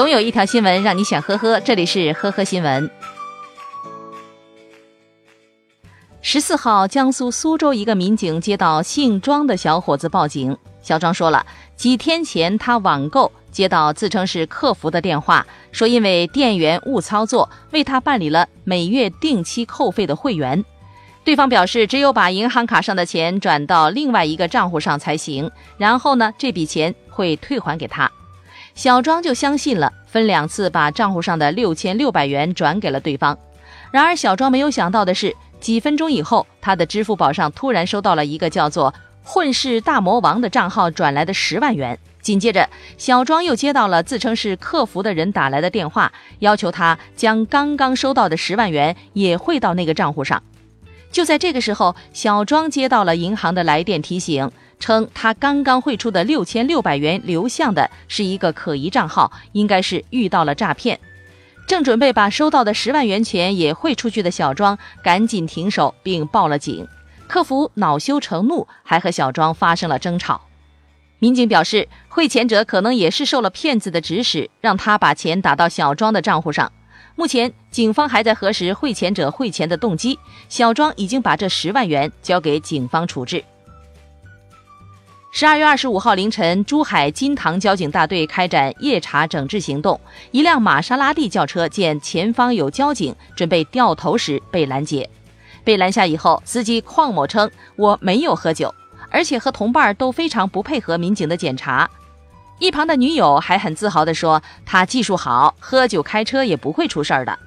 总有一条新闻让你想呵呵，这里是呵呵新闻。十四号，江苏苏州一个民警接到姓庄的小伙子报警，小庄说了，几天前他网购接到自称是客服的电话，说因为店员误操作，为他办理了每月定期扣费的会员。对方表示，只有把银行卡上的钱转到另外一个账户上才行，然后呢，这笔钱会退还给他。小庄就相信了，分两次把账户上的六千六百元转给了对方。然而，小庄没有想到的是，几分钟以后，他的支付宝上突然收到了一个叫做“混世大魔王”的账号转来的十万元。紧接着，小庄又接到了自称是客服的人打来的电话，要求他将刚刚收到的十万元也汇到那个账户上。就在这个时候，小庄接到了银行的来电提醒。称他刚刚汇出的六千六百元流向的是一个可疑账号，应该是遇到了诈骗。正准备把收到的十万元钱也汇出去的小庄，赶紧停手并报了警。客服恼羞成怒，还和小庄发生了争吵。民警表示，汇钱者可能也是受了骗子的指使，让他把钱打到小庄的账户上。目前，警方还在核实汇钱者汇钱的动机。小庄已经把这十万元交给警方处置。十二月二十五号凌晨，珠海金塘交警大队开展夜查整治行动。一辆玛莎拉蒂轿车见前方有交警，准备掉头时被拦截。被拦下以后，司机邝某称：“我没有喝酒，而且和同伴都非常不配合民警的检查。”一旁的女友还很自豪地说：“他技术好，喝酒开车也不会出事儿的。”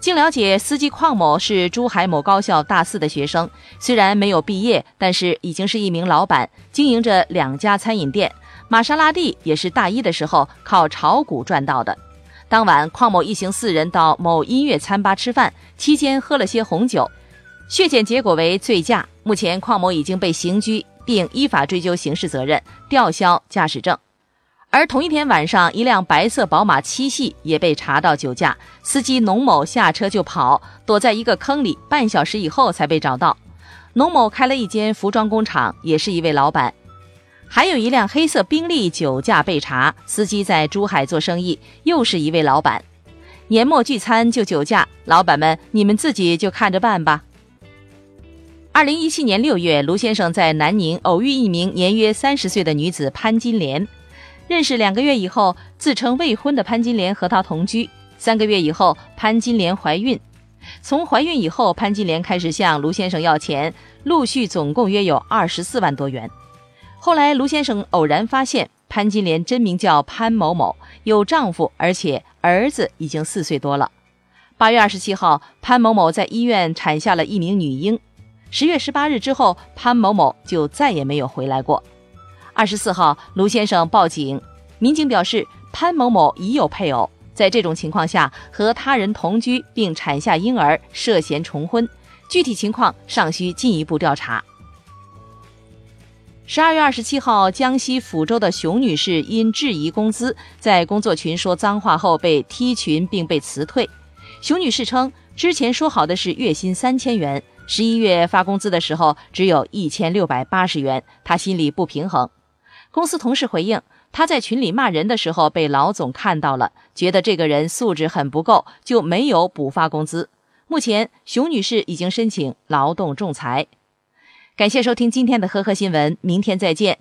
经了解，司机邝某是珠海某高校大四的学生，虽然没有毕业，但是已经是一名老板，经营着两家餐饮店。玛莎拉蒂也是大一的时候靠炒股赚到的。当晚，邝某一行四人到某音乐餐吧吃饭，期间喝了些红酒，血检结果为醉驾。目前，邝某已经被刑拘，并依法追究刑事责任，吊销驾驶证。而同一天晚上，一辆白色宝马七系也被查到酒驾，司机农某下车就跑，躲在一个坑里，半小时以后才被找到。农某开了一间服装工厂，也是一位老板。还有一辆黑色宾利酒驾被查，司机在珠海做生意，又是一位老板。年末聚餐就酒驾，老板们你们自己就看着办吧。二零一七年六月，卢先生在南宁偶遇一名年约三十岁的女子潘金莲。认识两个月以后，自称未婚的潘金莲和他同居。三个月以后，潘金莲怀孕。从怀孕以后，潘金莲开始向卢先生要钱，陆续总共约有二十四万多元。后来，卢先生偶然发现潘金莲真名叫潘某某，有丈夫，而且儿子已经四岁多了。八月二十七号，潘某某在医院产下了一名女婴。十月十八日之后，潘某某就再也没有回来过。二十四号，卢先生报警，民警表示潘某某已有配偶，在这种情况下和他人同居并产下婴儿，涉嫌重婚，具体情况尚需进一步调查。十二月二十七号，江西抚州的熊女士因质疑工资，在工作群说脏话后被踢群并被辞退。熊女士称，之前说好的是月薪三千元，十一月发工资的时候只有一千六百八十元，她心里不平衡。公司同事回应，他在群里骂人的时候被老总看到了，觉得这个人素质很不够，就没有补发工资。目前，熊女士已经申请劳动仲裁。感谢收听今天的呵呵新闻，明天再见。